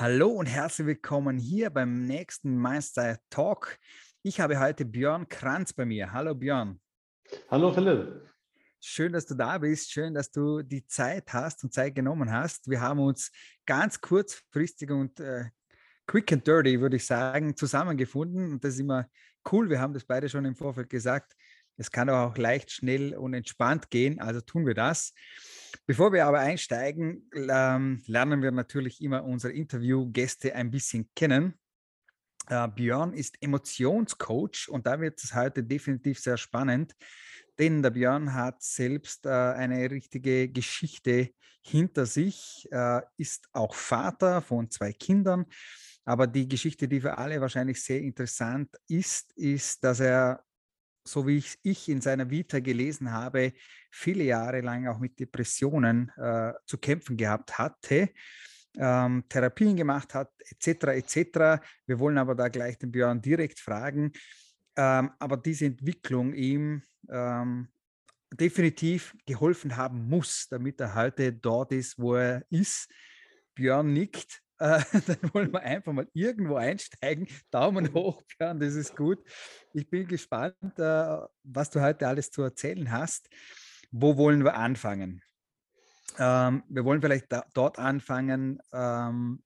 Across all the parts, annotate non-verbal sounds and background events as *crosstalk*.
Hallo und herzlich willkommen hier beim nächsten Mindstyle Talk. Ich habe heute Björn Kranz bei mir. Hallo Björn. Hallo Philipp. Schön, dass du da bist. Schön, dass du die Zeit hast und Zeit genommen hast. Wir haben uns ganz kurzfristig und äh, quick and dirty, würde ich sagen, zusammengefunden. Und das ist immer cool. Wir haben das beide schon im Vorfeld gesagt. Es kann aber auch leicht, schnell und entspannt gehen. Also tun wir das. Bevor wir aber einsteigen, ähm, lernen wir natürlich immer unsere Interviewgäste ein bisschen kennen. Äh, Björn ist Emotionscoach und da wird es heute definitiv sehr spannend, denn der Björn hat selbst äh, eine richtige Geschichte hinter sich, äh, ist auch Vater von zwei Kindern. Aber die Geschichte, die für alle wahrscheinlich sehr interessant ist, ist, dass er so wie ich, ich in seiner Vita gelesen habe, viele Jahre lang auch mit Depressionen äh, zu kämpfen gehabt hatte, ähm, Therapien gemacht hat, etc. etc. Wir wollen aber da gleich den Björn direkt fragen. Ähm, aber diese Entwicklung ihm ähm, definitiv geholfen haben muss, damit er heute dort ist, wo er ist. Björn nickt. Äh, *laughs* dann wollen wir einfach mal irgendwo einsteigen. *laughs* Daumen hoch, Björn, das ist gut. Ich bin gespannt, äh, was du heute alles zu erzählen hast. Wo wollen wir anfangen? Ähm, wir wollen vielleicht da, dort anfangen. Ähm,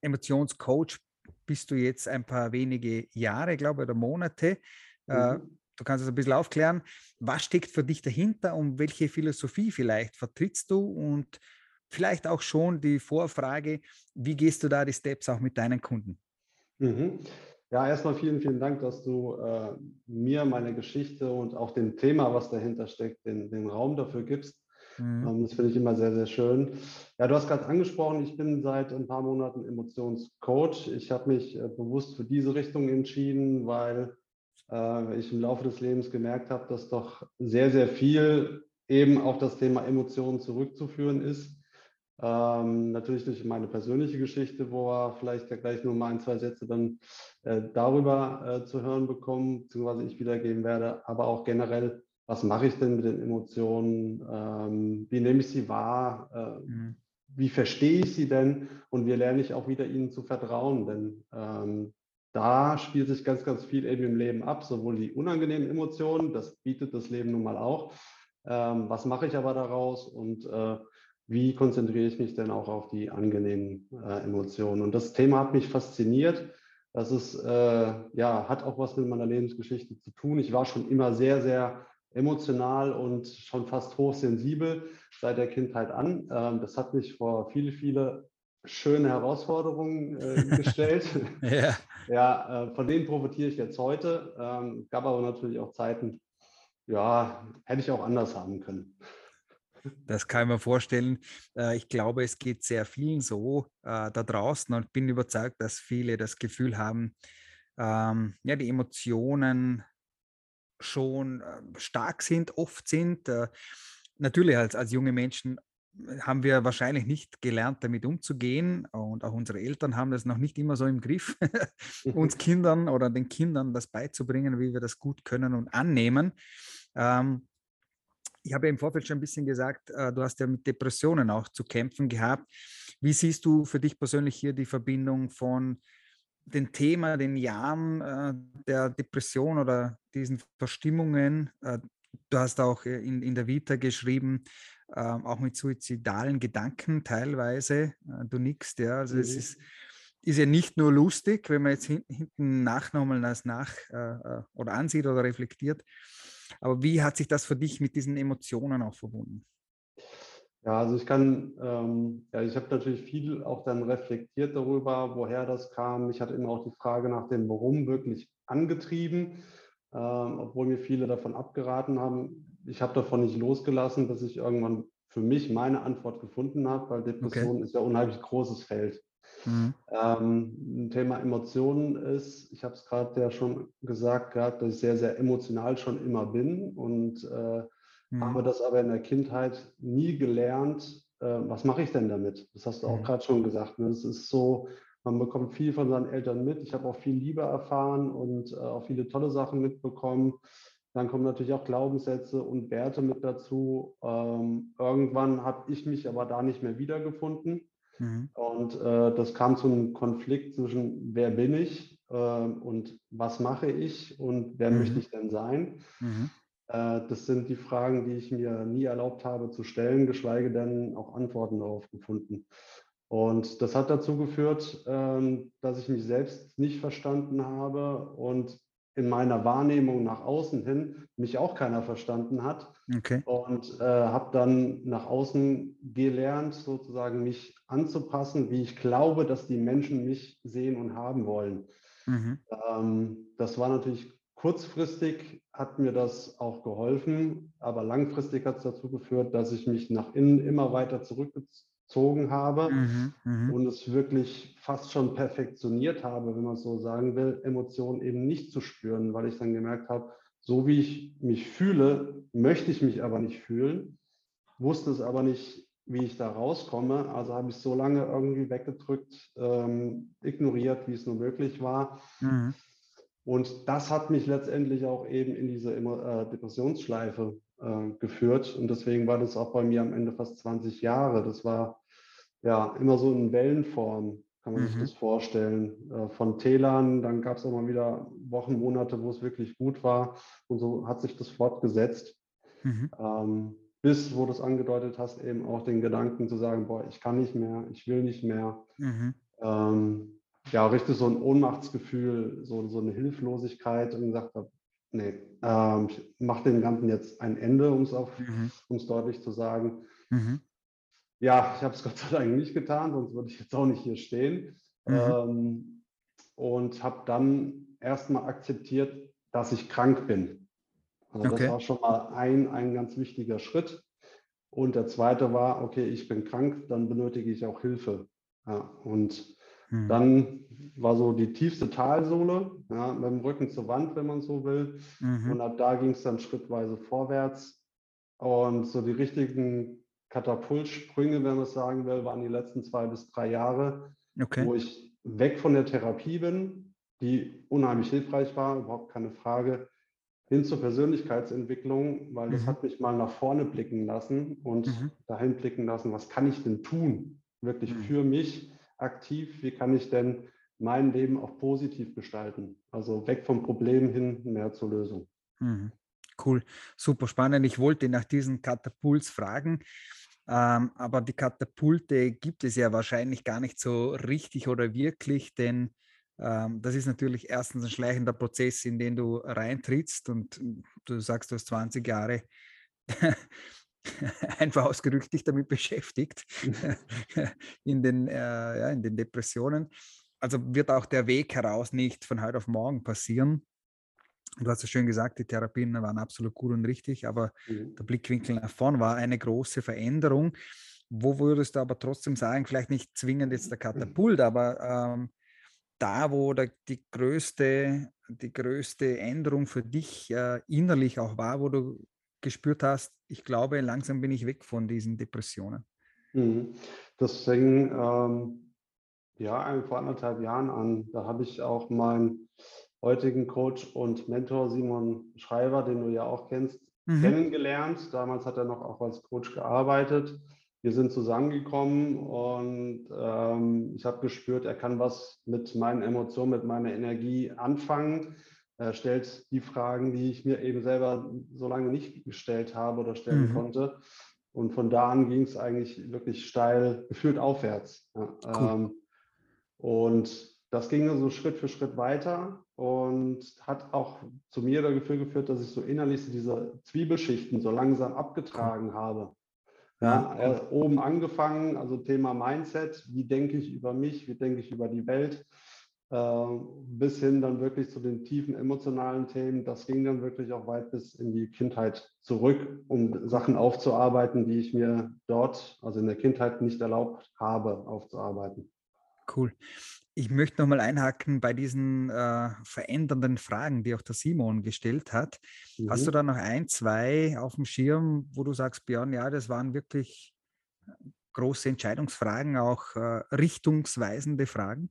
Emotionscoach bist du jetzt ein paar wenige Jahre, glaube ich, oder Monate. Äh, mhm. Du kannst es ein bisschen aufklären. Was steckt für dich dahinter und welche Philosophie vielleicht vertrittst du? Und vielleicht auch schon die Vorfrage, wie gehst du da die Steps auch mit deinen Kunden? Mhm. Ja, erstmal vielen, vielen Dank, dass du äh, mir meine Geschichte und auch dem Thema, was dahinter steckt, den, den Raum dafür gibst. Mhm. Ähm, das finde ich immer sehr, sehr schön. Ja, du hast gerade angesprochen, ich bin seit ein paar Monaten Emotionscoach. Ich habe mich äh, bewusst für diese Richtung entschieden, weil äh, ich im Laufe des Lebens gemerkt habe, dass doch sehr, sehr viel eben auf das Thema Emotionen zurückzuführen ist. Ähm, natürlich durch meine persönliche Geschichte, wo wir vielleicht ja gleich nur mal ein, zwei Sätze dann äh, darüber äh, zu hören bekommen, beziehungsweise ich wiedergeben werde, aber auch generell, was mache ich denn mit den Emotionen, ähm, wie nehme ich sie wahr, äh, mhm. wie verstehe ich sie denn? Und wie lerne ich auch wieder ihnen zu vertrauen, denn ähm, da spielt sich ganz, ganz viel eben im Leben ab, sowohl die unangenehmen Emotionen, das bietet das Leben nun mal auch. Ähm, was mache ich aber daraus? Und äh, wie konzentriere ich mich denn auch auf die angenehmen äh, Emotionen? Und das Thema hat mich fasziniert. Das ist, äh, ja, hat auch was mit meiner Lebensgeschichte zu tun. Ich war schon immer sehr, sehr emotional und schon fast hochsensibel seit der Kindheit an. Ähm, das hat mich vor viele, viele schöne Herausforderungen äh, gestellt. *laughs* ja, ja äh, von denen profitiere ich jetzt heute. Ähm, gab aber natürlich auch Zeiten, ja, hätte ich auch anders haben können. Das kann ich mir vorstellen. Äh, ich glaube, es geht sehr vielen so äh, da draußen und bin überzeugt, dass viele das Gefühl haben, ähm, ja, die Emotionen schon äh, stark sind, oft sind. natürlich als, als junge Menschen haben wir wahrscheinlich nicht gelernt, damit umzugehen. Und auch unsere Eltern haben das noch nicht immer so im Griff, *laughs* uns *laughs* Kindern oder den Kindern das beizubringen, wie wir das gut können und annehmen. Ähm, ich habe ja im Vorfeld schon ein bisschen gesagt, äh, du hast ja mit Depressionen auch zu kämpfen gehabt. Wie siehst du für dich persönlich hier die Verbindung von dem Thema, den Jahren äh, der Depression oder diesen Verstimmungen? Äh, du hast auch in, in der Vita geschrieben, ähm, auch mit suizidalen Gedanken teilweise. du nickst, ja. Also mhm. es ist, ist ja nicht nur lustig, wenn man jetzt hinten nach nochmal das nach oder ansieht oder reflektiert, aber wie hat sich das für dich mit diesen Emotionen auch verbunden? Ja, also ich kann, ähm, ja, ich habe natürlich viel auch dann reflektiert darüber, woher das kam. Ich hatte immer auch die Frage nach dem Warum wirklich angetrieben, ähm, obwohl mir viele davon abgeraten haben. Ich habe davon nicht losgelassen, dass ich irgendwann für mich meine Antwort gefunden habe, weil Depression okay. ist ja unheimlich großes Feld. Mhm. Ähm, ein Thema Emotionen ist, ich habe es gerade ja schon gesagt gehabt, dass ich sehr, sehr emotional schon immer bin und äh, mhm. habe das aber in der Kindheit nie gelernt, äh, was mache ich denn damit? Das hast du auch mhm. gerade schon gesagt. Ne? Das ist so, man bekommt viel von seinen Eltern mit. Ich habe auch viel Liebe erfahren und äh, auch viele tolle Sachen mitbekommen. Dann kommen natürlich auch Glaubenssätze und Werte mit dazu. Ähm, irgendwann habe ich mich aber da nicht mehr wiedergefunden Mhm. Und äh, das kam zu einem Konflikt zwischen, wer bin ich äh, und was mache ich und wer mhm. möchte ich denn sein? Mhm. Äh, das sind die Fragen, die ich mir nie erlaubt habe zu stellen, geschweige denn auch Antworten darauf gefunden. Und das hat dazu geführt, ähm, dass ich mich selbst nicht verstanden habe und in meiner Wahrnehmung nach außen hin mich auch keiner verstanden hat. Okay. Und äh, habe dann nach außen gelernt, sozusagen mich anzupassen, wie ich glaube, dass die Menschen mich sehen und haben wollen. Mhm. Ähm, das war natürlich kurzfristig, hat mir das auch geholfen, aber langfristig hat es dazu geführt, dass ich mich nach innen immer weiter zurückgezogen gezogen habe mhm, mhm, und es wirklich fast schon perfektioniert habe, wenn man es so sagen will, Emotionen eben nicht zu spüren, weil ich dann gemerkt habe, so wie ich mich fühle, möchte ich mich aber nicht fühlen, wusste es aber nicht, wie ich da rauskomme. Also habe ich so lange irgendwie weggedrückt, ähm, ignoriert, wie es nur möglich war. Mhm. Und das hat mich letztendlich auch eben in diese äh, Depressionsschleife äh, geführt. Und deswegen war das auch bei mir am Ende fast 20 Jahre. Das war ja immer so in Wellenform, kann man mhm. sich das vorstellen. Äh, von Tälern, dann gab es auch mal wieder Wochen, Monate, wo es wirklich gut war. Und so hat sich das fortgesetzt. Mhm. Ähm, bis, wo du es angedeutet hast, eben auch den Gedanken zu sagen, boah, ich kann nicht mehr, ich will nicht mehr. Mhm. Ähm, ja, richtig so ein Ohnmachtsgefühl, so, so eine Hilflosigkeit und gesagt habe, nee, ähm, ich mache dem Ganzen jetzt ein Ende, um es mhm. deutlich zu sagen. Mhm. Ja, ich habe es *laughs* Gott sei Dank nicht getan, sonst würde ich jetzt auch nicht hier stehen. Mhm. Ähm, und habe dann erstmal akzeptiert, dass ich krank bin. Also okay. das war schon mal ein, ein ganz wichtiger Schritt. Und der zweite war, okay, ich bin krank, dann benötige ich auch Hilfe. Ja, und hm. Dann war so die tiefste Talsohle, ja, mit dem Rücken zur Wand, wenn man so will. Mhm. Und ab da ging es dann schrittweise vorwärts. Und so die richtigen Katapultsprünge, wenn man es sagen will, waren die letzten zwei bis drei Jahre, okay. wo ich weg von der Therapie bin, die unheimlich hilfreich war, überhaupt keine Frage, hin zur Persönlichkeitsentwicklung, weil das mhm. hat mich mal nach vorne blicken lassen und mhm. dahin blicken lassen, was kann ich denn tun, wirklich mhm. für mich, aktiv, wie kann ich denn mein Leben auch positiv gestalten? Also weg vom Problem hin mehr zur Lösung. Mhm. Cool, super spannend. Ich wollte nach diesen Katapults fragen, ähm, aber die Katapulte gibt es ja wahrscheinlich gar nicht so richtig oder wirklich, denn ähm, das ist natürlich erstens ein schleichender Prozess, in den du reintrittst und du sagst, du hast 20 Jahre *laughs* einfach ausgedrückt dich damit beschäftigt, *laughs* *laughs* in, den, äh, ja, in den Depressionen. Also wird auch der Weg heraus nicht von heute auf morgen passieren. Du hast ja schön gesagt, die Therapien waren absolut gut und richtig, aber mhm. der Blickwinkel nach vorn war eine große Veränderung. Wo würdest du aber trotzdem sagen, vielleicht nicht zwingend jetzt der Katapult, aber ähm, da, wo der, die, größte, die größte Änderung für dich äh, innerlich auch war, wo du gespürt hast, ich glaube, langsam bin ich weg von diesen Depressionen? Mhm. Das fing ähm, ja vor anderthalb Jahren an. Da habe ich auch meinen heutigen Coach und Mentor Simon Schreiber, den du ja auch kennst, mhm. kennengelernt. Damals hat er noch auch als Coach gearbeitet. Wir sind zusammengekommen und ähm, ich habe gespürt, er kann was mit meinen Emotionen, mit meiner Energie anfangen er stellt die Fragen, die ich mir eben selber so lange nicht gestellt habe oder stellen mhm. konnte. Und von da an ging es eigentlich wirklich steil, gefühlt aufwärts. Ja, cool. ähm, und das ging so Schritt für Schritt weiter und hat auch zu mir dafür geführt, dass ich so innerlich diese Zwiebelschichten so langsam abgetragen habe. Ja, ja, oben angefangen, also Thema Mindset, wie denke ich über mich, wie denke ich über die Welt, äh, bis hin dann wirklich zu den tiefen emotionalen Themen. Das ging dann wirklich auch weit bis in die Kindheit zurück, um Sachen aufzuarbeiten, die ich mir dort, also in der Kindheit, nicht erlaubt habe, aufzuarbeiten. Cool. Ich möchte nochmal einhaken bei diesen äh, verändernden Fragen, die auch der Simon gestellt hat. Mhm. Hast du mhm. da noch ein, zwei auf dem Schirm, wo du sagst, Björn, ja, das waren wirklich große Entscheidungsfragen, auch äh, richtungsweisende Fragen?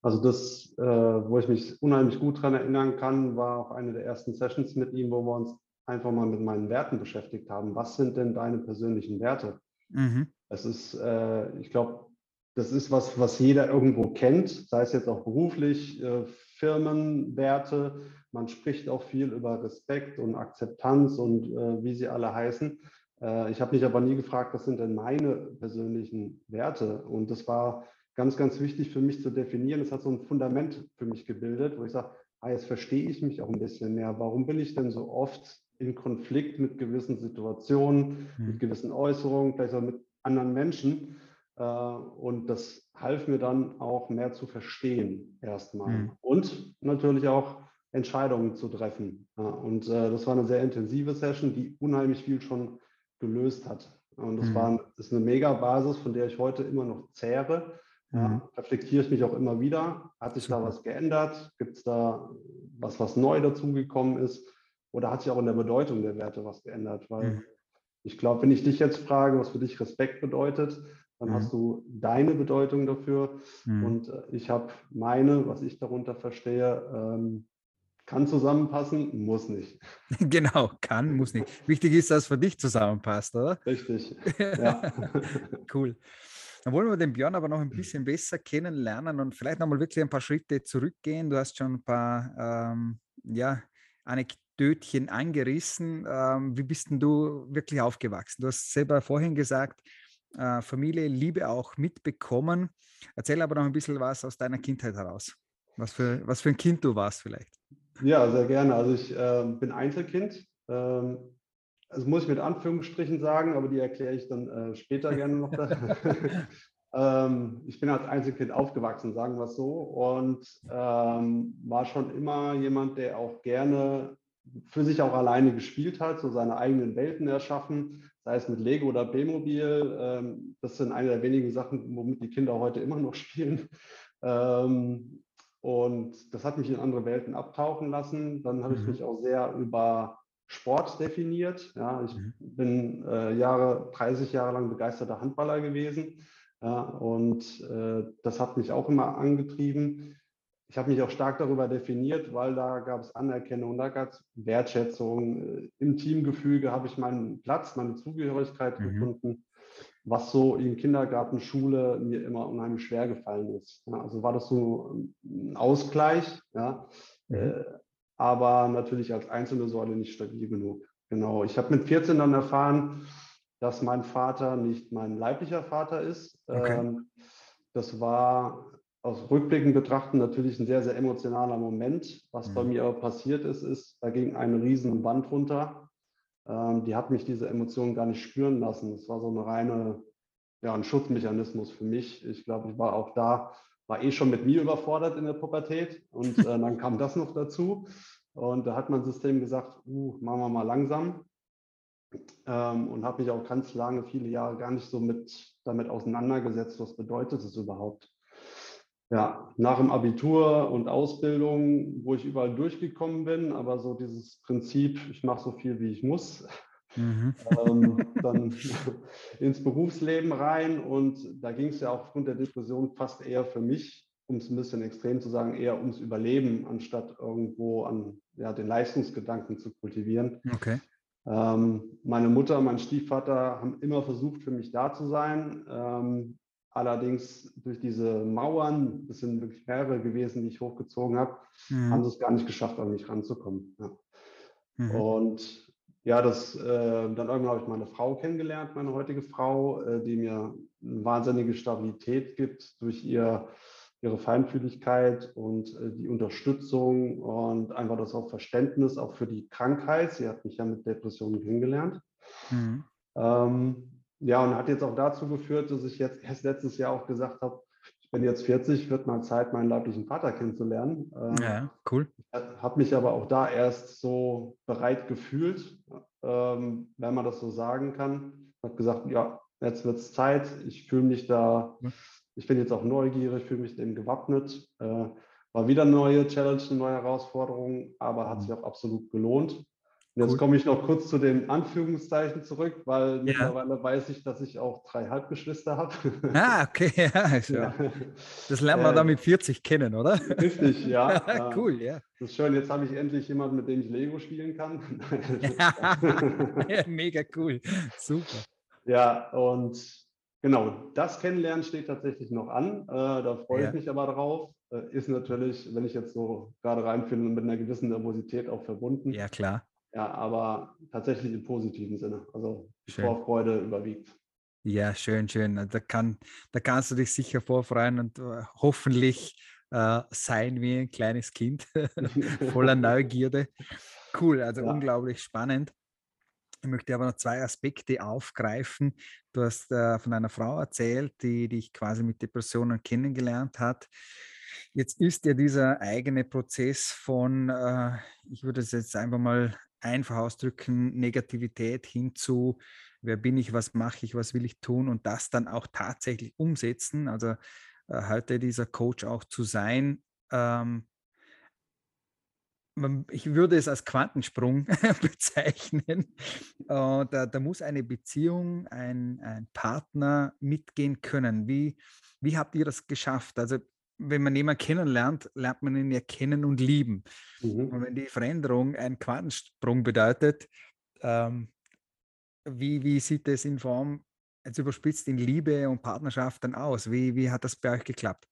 Also das, äh, wo ich mich unheimlich gut daran erinnern kann, war auch eine der ersten Sessions mit ihm, wo wir uns einfach mal mit meinen Werten beschäftigt haben. Was sind denn deine persönlichen Werte? Mhm. Es ist, äh, ich glaube, das ist was, was jeder irgendwo kennt, sei es jetzt auch beruflich, äh, Firmenwerte. Man spricht auch viel über Respekt und Akzeptanz und äh, wie sie alle heißen. Äh, ich habe mich aber nie gefragt, was sind denn meine persönlichen Werte? Und das war ganz, ganz wichtig für mich zu definieren. Es hat so ein Fundament für mich gebildet, wo ich sage, ah, jetzt verstehe ich mich auch ein bisschen mehr. Warum bin ich denn so oft in Konflikt mit gewissen Situationen, mhm. mit gewissen Äußerungen, vielleicht auch mit anderen Menschen? Äh, und das half mir dann auch mehr zu verstehen erstmal mhm. und natürlich auch Entscheidungen zu treffen. Und äh, das war eine sehr intensive Session, die unheimlich viel schon gelöst hat. Und das, mhm. war, das ist eine Mega-Basis, von der ich heute immer noch zehre. Mhm. reflektiere ich mich auch immer wieder. Hat sich Super. da was geändert? Gibt es da was, was neu dazugekommen ist? Oder hat sich auch in der Bedeutung der Werte was geändert? Weil mhm. ich glaube, wenn ich dich jetzt frage, was für dich Respekt bedeutet, dann mhm. hast du deine Bedeutung dafür mhm. und äh, ich habe meine, was ich darunter verstehe. Ähm, kann zusammenpassen, muss nicht. *laughs* Genau, kann, muss nicht. Wichtig ist, dass es für dich zusammenpasst, oder? Richtig. *laughs* Ja. cool. Dann wollen wir den Björn aber noch ein bisschen besser kennenlernen und vielleicht nochmal wirklich ein paar Schritte zurückgehen. Du hast schon ein paar ähm, ja, Anekdötchen angerissen. Ähm, wie bist denn du wirklich aufgewachsen? Du hast selber vorhin gesagt, äh, Familie, Liebe auch mitbekommen. Erzähl aber noch ein bisschen was aus deiner Kindheit heraus. Was für, was für ein Kind du warst vielleicht. Ja, sehr gerne. Also ich äh, bin Einzelkind. Ähm, das muss ich mit Anführungsstrichen sagen, aber die erkläre ich dann äh, später gerne noch. *laughs* *laughs* ähm, ich bin als Einzelkind aufgewachsen, sagen wir es so, und ähm, war schon immer jemand, der auch gerne für sich auch alleine gespielt hat, so seine eigenen Welten erschaffen, sei es mit Lego oder B-Mobil. Ähm, das sind eine der wenigen Sachen, womit die Kinder heute immer noch *laughs* spielen. Ähm, und das hat mich in andere Welten abtauchen lassen. Dann habe mhm. ich mich auch sehr über Sport definiert. Ja, ich mhm. bin äh, Jahre, 30 Jahre lang begeisterter Handballer gewesen. Ja, und äh, das hat mich auch immer angetrieben ich habe mich auch stark darüber definiert, weil da gab es Anerkennung, da gab es Wertschätzung. Im Teamgefüge habe ich meinen Platz, meine Zugehörigkeit mhm. gefunden, was so in Kindergarten, Schule mir immer unheimlich schwer gefallen ist. Ja, also war das so ein Ausgleich, ja, mhm. äh, aber natürlich als einzelne Säule nicht stabil genug. Genau. Ich habe mit 14 dann erfahren, dass mein Vater nicht mein leiblicher Vater ist. Okay. Ähm, das war aus Rückblicken betrachten natürlich ein sehr, sehr emotionaler Moment. Was mhm. bei mir aber passiert ist, ist, da ging eine riesen Wand runter. Ähm, die hat mich diese Emotionen gar nicht spüren lassen. Es war so eine reine, ja, ein Schutzmechanismus für mich. Ich glaube, ich war auch da, war eh schon mit mir überfordert in der Pubertät und äh, dann kam das noch dazu. Und da hat mein System gesagt, uh, machen wir mal langsam. Ähm, und habe mich auch ganz lange, viele Jahre gar nicht so mit damit auseinandergesetzt, was bedeutet es überhaupt ja, nach dem Abitur und Ausbildung, wo ich überall durchgekommen bin, aber so dieses Prinzip, ich mache so viel, wie ich muss, mhm. ähm, *laughs* dann *laughs* ins Berufsleben rein. Und da ging es ja auch aufgrund der Depression fast eher für mich, um es ein bisschen extrem zu sagen, eher ums Überleben, anstatt irgendwo an ja, den Leistungsgedanken zu kultivieren. Okay. Ähm, meine Mutter, mein Stiefvater haben immer versucht, für mich da zu sein. Ähm, Allerdings durch diese Mauern, das sind wirklich mehrere gewesen, die ich hochgezogen habe, mhm. haben sie es gar nicht geschafft, an mich ranzukommen. Ja. Mhm. Und ja, das, äh, dann irgendwann habe ich meine Frau kennengelernt, meine heutige Frau, äh, die mir eine wahnsinnige Stabilität gibt durch ihr, ihre Feinfühligkeit und äh, die Unterstützung und einfach das auch Verständnis auch für die Krankheit. Sie hat mich ja mit Depressionen kennengelernt. Mhm. Ähm, ja, und hat jetzt auch dazu geführt, dass ich jetzt erst letztes Jahr auch gesagt habe, ich bin jetzt 40, wird mal Zeit, meinen leiblichen Vater kennenzulernen. Ähm, ja, cool. Habe mich aber auch da erst so bereit gefühlt, ähm, wenn man das so sagen kann. Habe gesagt, ja, jetzt wird es Zeit. Ich fühle mich da, ich bin jetzt auch neugierig, fühle mich dem gewappnet. Äh, war wieder eine neue Challenge, eine neue Herausforderung, aber hat mhm. sich auch absolut gelohnt. Und jetzt komme ich noch kurz zu den Anführungszeichen zurück, weil ja. mittlerweile weiß ich, dass ich auch drei Halbgeschwister habe. Ah, okay, *laughs* ja. ja. Das lernt man äh, dann mit 40 kennen, oder? Richtig, *laughs* ja. cool, ja. Das ist schön, jetzt habe ich endlich jemanden, mit dem ich Lego spielen kann. ja, mega cool, super. Ja, und Genau, das Kennenlernen steht tatsächlich noch an. Äh, da freue ich mich aber drauf. Äh, ist natürlich, wenn ich jetzt so gerade reinfinde, mit einer gewissen Nervosität auch verbunden. Ja, klar. Ja, aber tatsächlich im positiven Sinne. Also die Vorfreude überwiegt. Ja, schön, schön. Da, kann, da kannst du dich sicher vorfreuen und uh, hoffentlich uh, sein wie ein kleines Kind *laughs* voller *laughs* Neugierde. Cool, also ja. unglaublich spannend. Ich möchte aber noch zwei Aspekte aufgreifen. Du hast äh, von einer Frau erzählt, die dich quasi mit Depressionen kennengelernt hat. Jetzt ist ja dieser eigene Prozess von, äh, ich würde es jetzt einfach mal einfach ausdrücken, Negativität hin zu, wer bin ich, was mache ich, was will ich tun und das dann auch tatsächlich umsetzen. Also äh, heute dieser Coach auch zu sein, ähm, ich würde es als Quantensprung *laughs* bezeichnen. Uh, da, da, muss eine Beziehung, ein, ein, Partner mitgehen können. Wie, wie habt ihr das geschafft? Also wenn man jemanden kennenlernt, lernt man ihn ja kennen und lieben. Mhm. Und wenn die Veränderung ein Quantensprung bedeutet, ähm, wie, wie sieht es in Form, jetzt überspitzt in Liebe und Partnerschaft dann aus? Wie, wie hat das bei euch geklappt?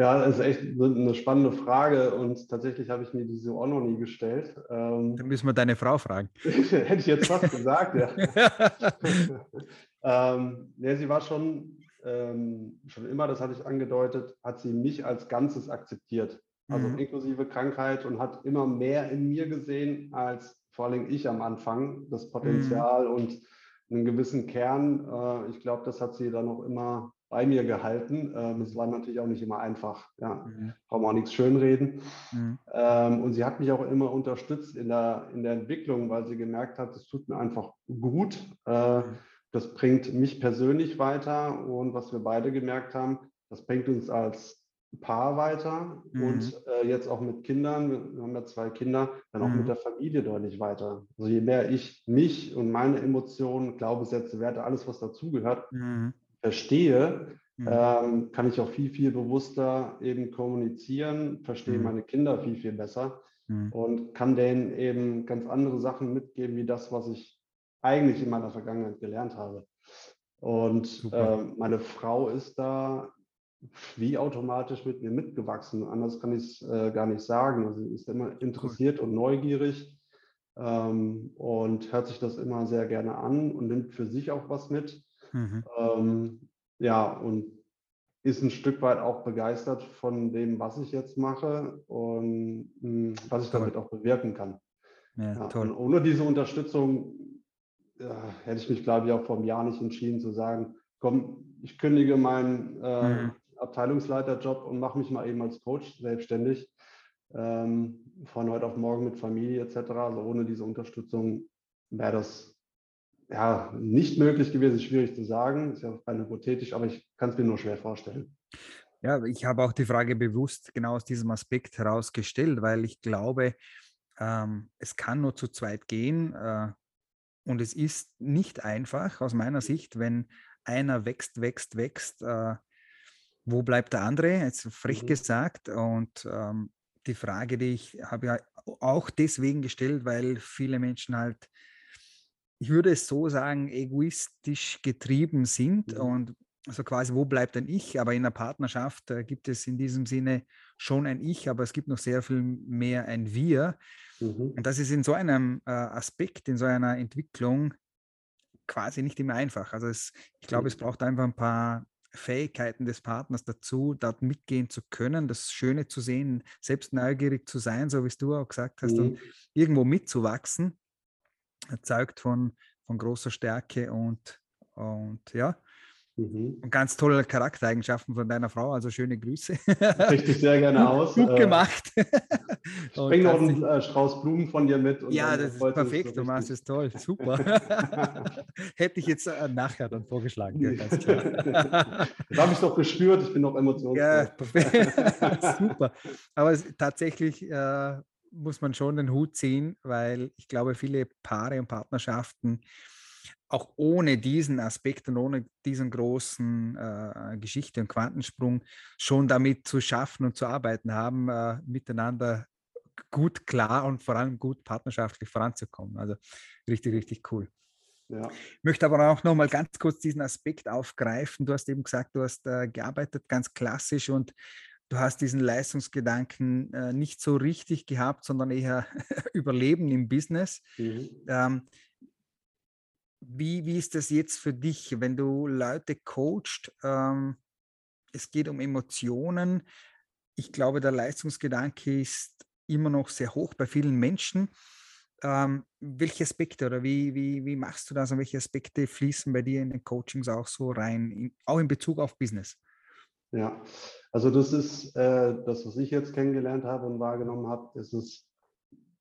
Ja, das ist echt eine spannende Frage und tatsächlich habe ich mir diese auch noch nie gestellt. Ähm, Dann müssen wir deine Frau fragen. *laughs* Hätte ich jetzt fast gesagt, ja. *laughs* *laughs* ähm, ja. Sie war schon, ähm, schon immer, das hatte ich angedeutet, hat sie mich als Ganzes akzeptiert. Also mhm. inklusive Krankheit und hat immer mehr in mir gesehen als vor allem ich am Anfang, das Potenzial mhm. und einen gewissen Kern. Äh, ich glaube, das hat sie dann auch immer bei mir gehalten. Ähm, es war natürlich auch nicht immer einfach. Ja, mhm. brauchen wir auch nichts schönreden. Mhm. Ähm, und sie hat mich auch immer unterstützt in der, in der Entwicklung, weil sie gemerkt hat, es tut mir einfach gut. Äh, mhm. Das bringt mich persönlich weiter. Und was wir beide gemerkt haben, das bringt uns als Paar weiter mhm. und äh, jetzt auch mit Kindern, wir haben ja zwei Kinder, dann auch mhm. mit der Familie deutlich weiter. Also je mehr ich mich und meine Emotionen, Glaubenssätze, Werte, alles, was dazugehört, mhm verstehe, mhm. ähm, kann ich auch viel, viel bewusster eben kommunizieren, verstehe mhm. meine Kinder viel, viel besser mhm. und kann denen eben ganz andere Sachen mitgeben, wie das, was ich eigentlich in meiner Vergangenheit gelernt habe. Und äh, meine Frau ist da wie automatisch mit mir mitgewachsen. Anders kann ich es äh, gar nicht sagen. Also sie ist immer interessiert cool. und neugierig ähm, und hört sich das immer sehr gerne an und nimmt für sich auch was mit. Mhm. Ähm, ja, und ist ein Stück weit auch begeistert von dem, was ich jetzt mache und mh, hm, was ich damit auch bewirken kann. Ja, ja. Und ohne diese Unterstützung ja, hätte ich mich, glaube ich, auch vor einem Jahr nicht entschieden zu sagen, komm, ich kündige meinen äh, mhm. Abteilungsleiterjob und mache mich mal eben als Coach selbstständig. Ähm, von heute auf morgen mit Familie etc. Also ohne diese Unterstützung wäre das ja, nicht möglich gewesen, schwierig zu sagen, ist ja rein hypothetisch, aber ich kann es mir nur schwer vorstellen. Ja, ich habe auch die Frage bewusst genau aus diesem Aspekt herausgestellt, weil ich glaube, ähm, es kann nur zu zweit gehen äh, und es ist nicht einfach aus meiner Sicht, wenn einer wächst, wächst, wächst. Äh, wo bleibt der andere? Jetzt frech mhm. gesagt. Und ähm, die Frage, die ich habe ja auch deswegen gestellt, weil viele Menschen halt ich würde es so sagen, egoistisch getrieben sind mhm. und also quasi, wo bleibt ein Ich? Aber in der Partnerschaft äh, gibt es in diesem Sinne schon ein Ich, aber es gibt noch sehr viel mehr ein Wir. Mhm. Und das ist in so einem äh, Aspekt, in so einer Entwicklung quasi nicht immer einfach. Also es, ich glaube, mhm. es braucht einfach ein paar Fähigkeiten des Partners dazu, dort mitgehen zu können, das Schöne zu sehen, selbst neugierig zu sein, so wie du auch gesagt hast, und mhm. irgendwo mitzuwachsen zeugt von, von großer Stärke und, und ja, Mhm. Und ganz tolle Charaktereigenschaften von deiner Frau, also schöne Grüße. Richtig sehr gerne aus. *laughs* Gut äh, gemacht. *laughs* Ich bringe noch einen äh, Strauß Blumen von dir mit. ja, das ist perfekt, du machst es toll, super. *laughs* Hätte ich jetzt äh, nachher dann vorgeschlagen. Ja, ganz klar. das habe ich doch gespürt, ich bin noch emotionsvoll. Ja, perfekt. super. Aber es, tatsächlich äh, muss man schon den Hut ziehen, weil ich glaube, viele Paare und Partnerschaften auch ohne diesen Aspekt und ohne diesen großen äh, Geschichte und Quantensprung schon damit zu schaffen und zu arbeiten haben, äh, miteinander gut klar und vor allem gut partnerschaftlich voranzukommen. Also richtig, richtig cool. Ja. Ich möchte aber auch noch mal ganz kurz diesen Aspekt aufgreifen. Du hast eben gesagt, du hast äh, gearbeitet ganz klassisch und du hast diesen Leistungsgedanken äh, nicht so richtig gehabt, sondern eher *laughs* Überleben im Business. Mhm. Ähm, wie, wie ist das jetzt für dich, wenn du Leute coachst? Ähm, es geht um Emotionen. Ich glaube, der Leistungsgedanke ist immer noch sehr hoch bei vielen Menschen. Ähm, welche Aspekte oder wie, wie, wie machst du das und welche Aspekte fließen bei dir in den Coachings auch so rein, in, auch in Bezug auf Business? Ja, also das ist äh, das, was ich jetzt kennengelernt habe und wahrgenommen habe, ist es,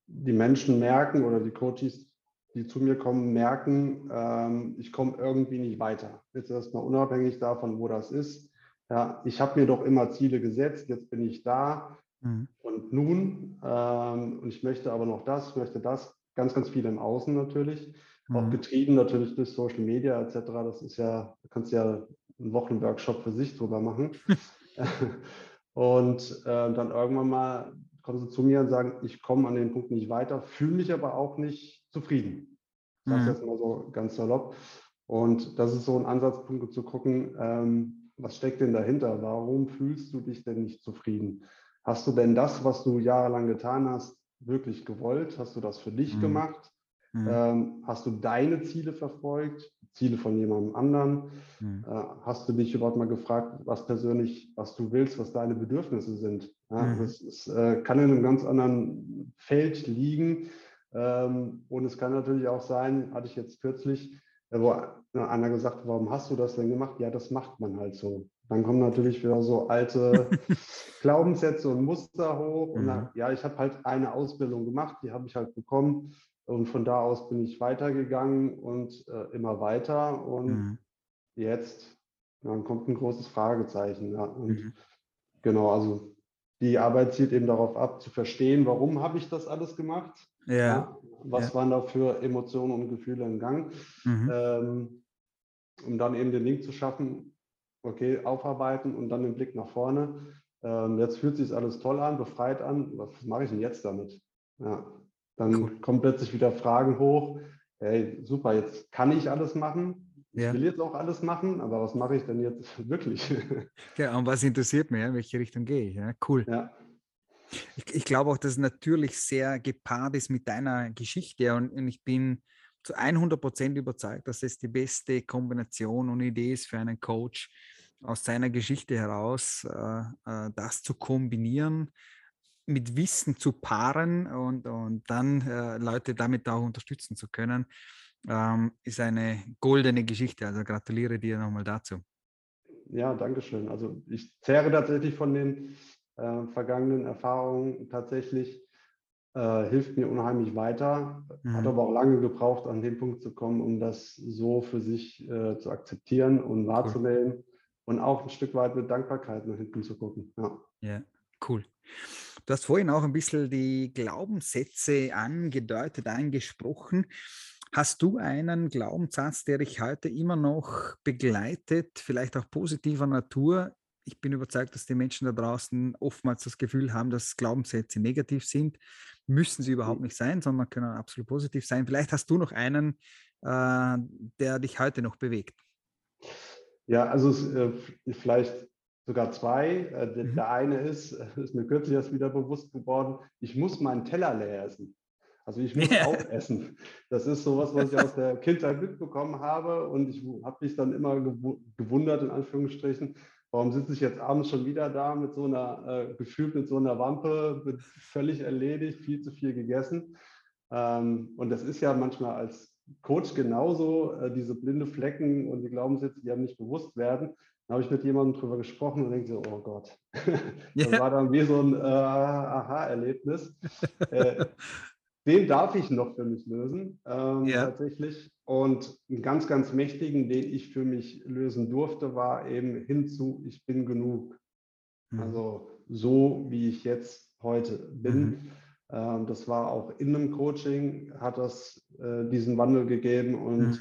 die Menschen merken oder die Coaches, die zu mir kommen, merken, ähm, ich komme irgendwie nicht weiter. Jetzt erstmal unabhängig davon, wo das ist. Ja, ich habe mir doch immer Ziele gesetzt, jetzt bin ich da. Mhm. Und nun, ähm, und ich möchte aber noch das, möchte das, ganz, ganz viel im Außen natürlich. Mhm. Auch getrieben natürlich durch Social Media etc. Das ist ja, da kannst du ja einen Wochenworkshop für sich drüber machen. *laughs* und äh, dann irgendwann mal kommen sie zu mir und sagen, ich komme an den Punkt nicht weiter, fühle mich aber auch nicht zufrieden. Ich sage mhm. jetzt mal so ganz salopp. Und das ist so ein Ansatzpunkt zu gucken, ähm, was steckt denn dahinter? Warum fühlst du dich denn nicht zufrieden? Hast du denn das, was du jahrelang getan hast, wirklich gewollt? Hast du das für dich mhm. gemacht? Mhm. Ähm, hast du deine Ziele verfolgt, Ziele von jemandem anderen? Mhm. Äh, hast du dich überhaupt mal gefragt, was persönlich, was du willst, was deine Bedürfnisse sind? Ja, mhm. Das ist, äh, kann in einem ganz anderen Feld liegen. Ähm, und es kann natürlich auch sein, hatte ich jetzt kürzlich, äh, wo einer gesagt, warum hast du das denn gemacht? Ja, das macht man halt so. Dann kommen natürlich wieder so alte *laughs* Glaubenssätze und Muster hoch. Und dann, mhm. ja, ich habe halt eine Ausbildung gemacht, die habe ich halt bekommen. Und von da aus bin ich weitergegangen und äh, immer weiter. Und mhm. jetzt, dann kommt ein großes Fragezeichen. Ja. Und mhm. genau, also die Arbeit zielt eben darauf ab, zu verstehen, warum habe ich das alles gemacht? Ja. ja was ja. waren da für Emotionen und Gefühle im Gang? Mhm. Ähm, um dann eben den Link zu schaffen, okay, aufarbeiten und dann den Blick nach vorne. Ähm, jetzt fühlt sich alles toll an, befreit an. Was mache ich denn jetzt damit? Ja, dann cool. kommen plötzlich wieder Fragen hoch. Hey, super, jetzt kann ich alles machen. Ich ja. will jetzt auch alles machen, aber was mache ich denn jetzt *laughs* wirklich? Ja, und was interessiert mich? In welche Richtung gehe ich? Ja, cool. Ja. Ich, ich glaube auch, dass es natürlich sehr gepaart ist mit deiner Geschichte und, und ich bin zu 100 Prozent überzeugt, dass es die beste Kombination und Idee ist für einen Coach, aus seiner Geschichte heraus äh, äh, das zu kombinieren, mit Wissen zu paaren und, und dann äh, Leute damit auch unterstützen zu können, ähm, ist eine goldene Geschichte. Also gratuliere dir nochmal dazu. Ja, danke schön. Also ich zehre tatsächlich von den äh, vergangenen Erfahrungen tatsächlich äh, hilft mir unheimlich weiter. Mhm. Hat aber auch lange gebraucht, an den Punkt zu kommen, um das so für sich äh, zu akzeptieren und wahrzunehmen cool. und auch ein Stück weit mit Dankbarkeit nach hinten zu gucken. Ja, ja cool. Du hast vorhin auch ein bisschen die Glaubenssätze angedeutet, angesprochen. Hast du einen Glaubenssatz, der dich heute immer noch begleitet, vielleicht auch positiver Natur ich bin überzeugt, dass die Menschen da draußen oftmals das Gefühl haben, dass Glaubenssätze negativ sind. Müssen sie überhaupt mhm. nicht sein, sondern können absolut positiv sein. Vielleicht hast du noch einen, äh, der dich heute noch bewegt. Ja, also äh, vielleicht sogar zwei. Äh, der, mhm. der eine ist, *laughs* ist mir kürzlich erst wieder bewusst geworden, ich muss meinen Teller leer essen. Also ich muss auch *laughs* essen. Das ist sowas, was ich aus der Kindheit mitbekommen habe und ich habe mich dann immer gewundert, in Anführungsstrichen, Warum sitze ich jetzt abends schon wieder da mit so einer, äh, gefühlt mit so einer Wampe, bin völlig erledigt, viel zu viel gegessen. Ähm, und das ist ja manchmal als Coach genauso, äh, diese blinde Flecken und die Glaubenssätze, die einem nicht bewusst werden. Da habe ich mit jemandem drüber gesprochen und denke so, oh Gott. *laughs* das war dann wie so ein äh, Aha-Erlebnis. äh, den darf ich noch für mich lösen, ähm, ja. tatsächlich. Und einen ganz, ganz mächtigen, den ich für mich lösen durfte, war eben hinzu, ich bin genug. Mhm. Also so, wie ich jetzt heute bin. Mhm. Ähm, das war auch in einem Coaching, hat das äh, diesen Wandel gegeben und mhm.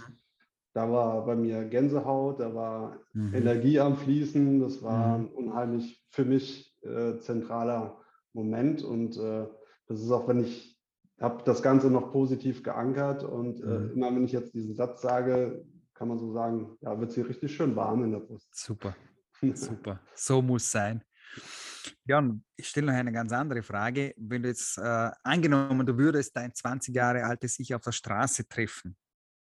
da war bei mir Gänsehaut, da war mhm. Energie am Fließen. Das war mhm. ein unheimlich für mich äh, zentraler Moment und äh, das ist auch, wenn ich habe das Ganze noch positiv geankert und äh, mhm. immer wenn ich jetzt diesen Satz sage, kann man so sagen, ja, wird sie richtig schön warm in der Brust. Super, *laughs* super. So muss sein. Ja, und ich stelle noch eine ganz andere Frage. Wenn du jetzt äh, angenommen, du würdest dein 20 Jahre altes Ich auf der Straße treffen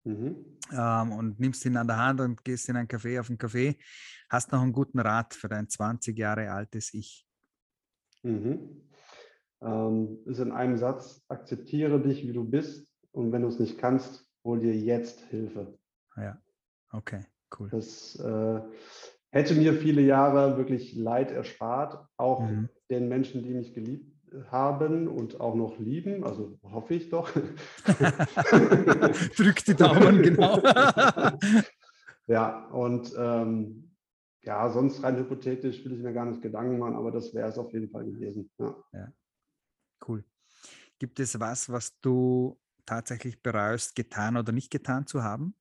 mhm. ähm, und nimmst ihn an der Hand und gehst in ein Café auf ein Café, hast noch einen guten Rat für dein 20 Jahre altes Ich? Mhm. Ähm, ist in einem Satz, akzeptiere dich, wie du bist und wenn du es nicht kannst, hol dir jetzt Hilfe. Ja, okay, cool. Das äh, hätte mir viele Jahre wirklich Leid erspart, auch mhm. den Menschen, die mich geliebt haben und auch noch lieben, also hoffe ich doch. *laughs* Drück die Daumen, genau. *laughs* ja, und ähm, ja, sonst rein hypothetisch will ich mir gar nicht Gedanken machen, aber das wäre es auf jeden Fall gewesen. Ja. ja. Cool. Gibt es was, was du tatsächlich bereust, getan oder nicht getan zu haben?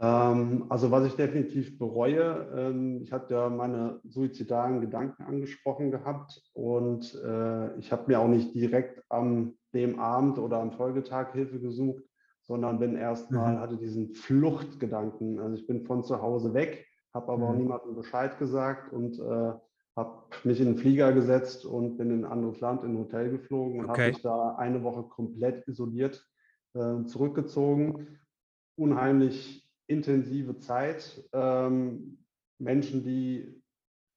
Ähm, also was ich definitiv bereue, ähm, ich hatte ja meine suizidalen Gedanken angesprochen gehabt und äh, ich habe mir auch nicht direkt am dem Abend oder am Folgetag Hilfe gesucht, sondern bin erstmal, mhm. hatte diesen Fluchtgedanken. Also ich bin von zu Hause weg, habe aber mhm. auch niemandem Bescheid gesagt und äh, habe mich in den Flieger gesetzt und bin in ein anderes Land, in ein Hotel geflogen und okay. habe mich da eine Woche komplett isoliert äh, zurückgezogen. Unheimlich intensive Zeit. Ähm, Menschen, die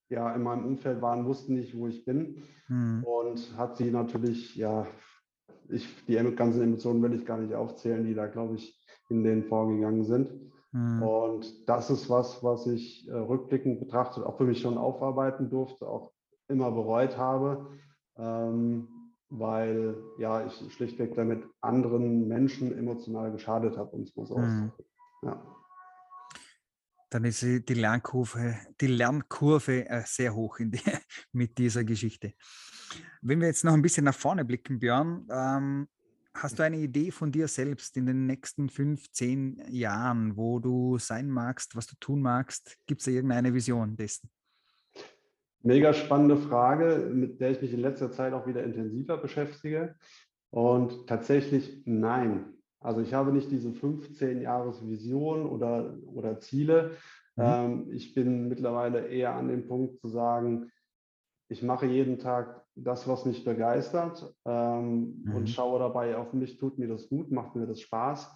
ja in meinem Umfeld waren, wussten nicht, wo ich bin. Mhm. Und hat sie natürlich, ja, ich, die ganzen Emotionen will ich gar nicht aufzählen, die da, glaube ich, in denen vorgegangen sind. Mhm. Und das ist was, was ich äh, rückblickend betrachtet auch für mich schon aufarbeiten durfte, auch immer bereut habe, ähm, weil ja ich schlichtweg damit anderen Menschen emotional geschadet habe, um es mal so mhm. Ja. Dann ist die Lernkurve, die Lernkurve äh, sehr hoch die, *laughs* mit dieser Geschichte. Wenn wir jetzt noch ein bisschen nach vorne blicken, Björn, ähm, Hast du eine Idee von dir selbst in den nächsten fünf, zehn Jahren, wo du sein magst, was du tun magst? Gibt es da irgendeine Vision dessen? Mega spannende Frage, mit der ich mich in letzter Zeit auch wieder intensiver beschäftige. Und tatsächlich nein. Also ich habe nicht diese 15 Jahres Vision oder, oder Ziele. Mhm. Ähm, ich bin mittlerweile eher an dem Punkt zu sagen, ich mache jeden Tag das, was mich begeistert ähm, mhm. und schaue dabei auf mich, tut mir das gut, macht mir das Spaß.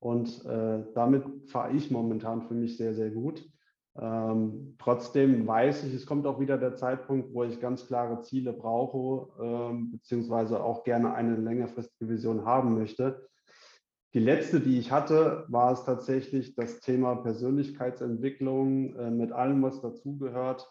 Und äh, damit fahre ich momentan für mich sehr, sehr gut. Ähm, trotzdem weiß ich, es kommt auch wieder der Zeitpunkt, wo ich ganz klare Ziele brauche, ähm, beziehungsweise auch gerne eine längerfristige Vision haben möchte. Die letzte, die ich hatte, war es tatsächlich das Thema Persönlichkeitsentwicklung äh, mit allem, was dazugehört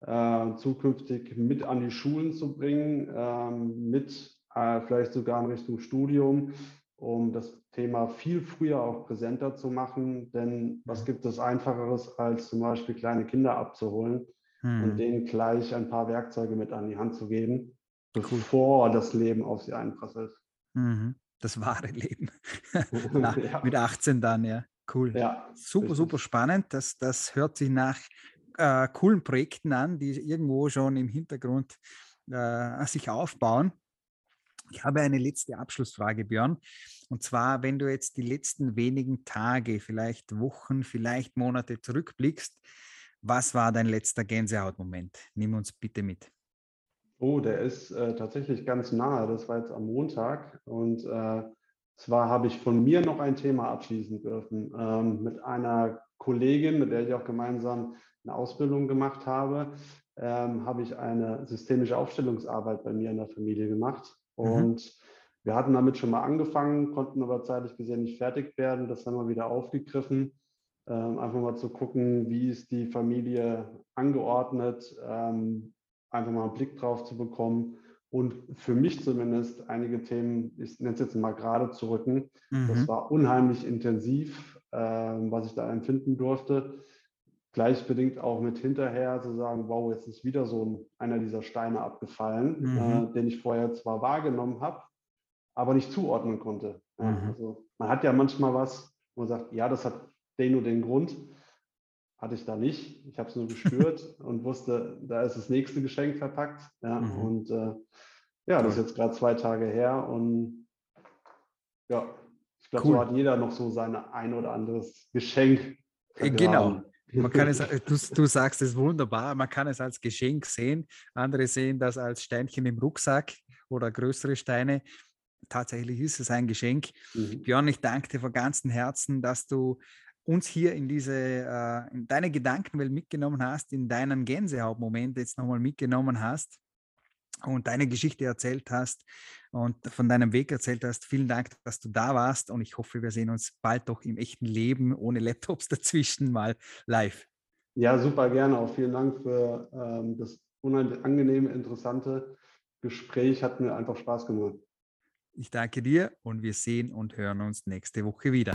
äh, zukünftig mit an die Schulen zu bringen, äh, mit äh, vielleicht sogar in Richtung Studium, um das Thema viel früher auch präsenter zu machen. Denn was gibt es einfacheres, als zum Beispiel kleine Kinder abzuholen hm. und denen gleich ein paar Werkzeuge mit an die Hand zu geben, bevor das Leben auf sie einprasselt. Mhm. Das wahre Leben. *laughs* Na, ja. Mit 18 dann, ja. Cool. Ja, super, richtig. super spannend. Das, das hört sich nach äh, coolen Projekten an, die irgendwo schon im Hintergrund äh, sich aufbauen. Ich habe eine letzte Abschlussfrage, Björn. Und zwar, wenn du jetzt die letzten wenigen Tage, vielleicht Wochen, vielleicht Monate zurückblickst, was war dein letzter Gänsehautmoment? Nimm uns bitte mit. Oh, der ist äh, tatsächlich ganz nahe. Das war jetzt am Montag. Und äh, zwar habe ich von mir noch ein Thema abschließen dürfen ähm, mit einer Kollegin, mit der ich auch gemeinsam eine Ausbildung gemacht habe, ähm, habe ich eine systemische Aufstellungsarbeit bei mir in der Familie gemacht. Mhm. Und mhm. wir hatten damit schon mal angefangen, konnten aber zeitlich gesehen nicht fertig werden. Das haben wir wieder aufgegriffen. Ähm, einfach mal zu gucken, wie ist die Familie angeordnet, ähm, einfach mal einen Blick drauf zu bekommen und für mich zumindest einige Themen, ich nenne es jetzt mal gerade zu rücken. Mhm. Das war unheimlich intensiv, äh, was ich da empfinden durfte. Gleichbedingt auch mit hinterher zu sagen, wow, jetzt ist wieder so ein, einer dieser Steine abgefallen, mhm. äh, den ich vorher zwar wahrgenommen habe, aber nicht zuordnen konnte. Ja, mhm. also man hat ja manchmal was, wo man sagt, ja, das hat den und den Grund. Hatte ich da nicht. Ich habe es nur gespürt *laughs* und wusste, da ist das nächste Geschenk verpackt. Ja, mhm. Und äh, Ja, das ist jetzt gerade zwei Tage her und ja, ich glaube, cool. so hat jeder noch so sein ein oder anderes Geschenk. Äh, genau. Man kann es, äh, du, du sagst es wunderbar, man kann es als Geschenk sehen. Andere sehen das als Steinchen im Rucksack oder größere Steine. Tatsächlich ist es ein Geschenk. Mhm. Björn, ich danke dir von ganzem Herzen, dass du uns hier in diese, äh, in deine Gedankenwelt mitgenommen hast, in deinen Gänsehautmoment jetzt nochmal mitgenommen hast und deine Geschichte erzählt hast und von deinem Weg erzählt hast. Vielen Dank, dass du da warst und ich hoffe, wir sehen uns bald doch im echten Leben ohne Laptops *laughs* dazwischen mal live. Ja, super gerne. Auch vielen Dank für ähm, das unangenehme, interessante Gespräch. Hat mir einfach Spaß gemacht. Ich danke dir und wir sehen und hören uns nächste Woche wieder.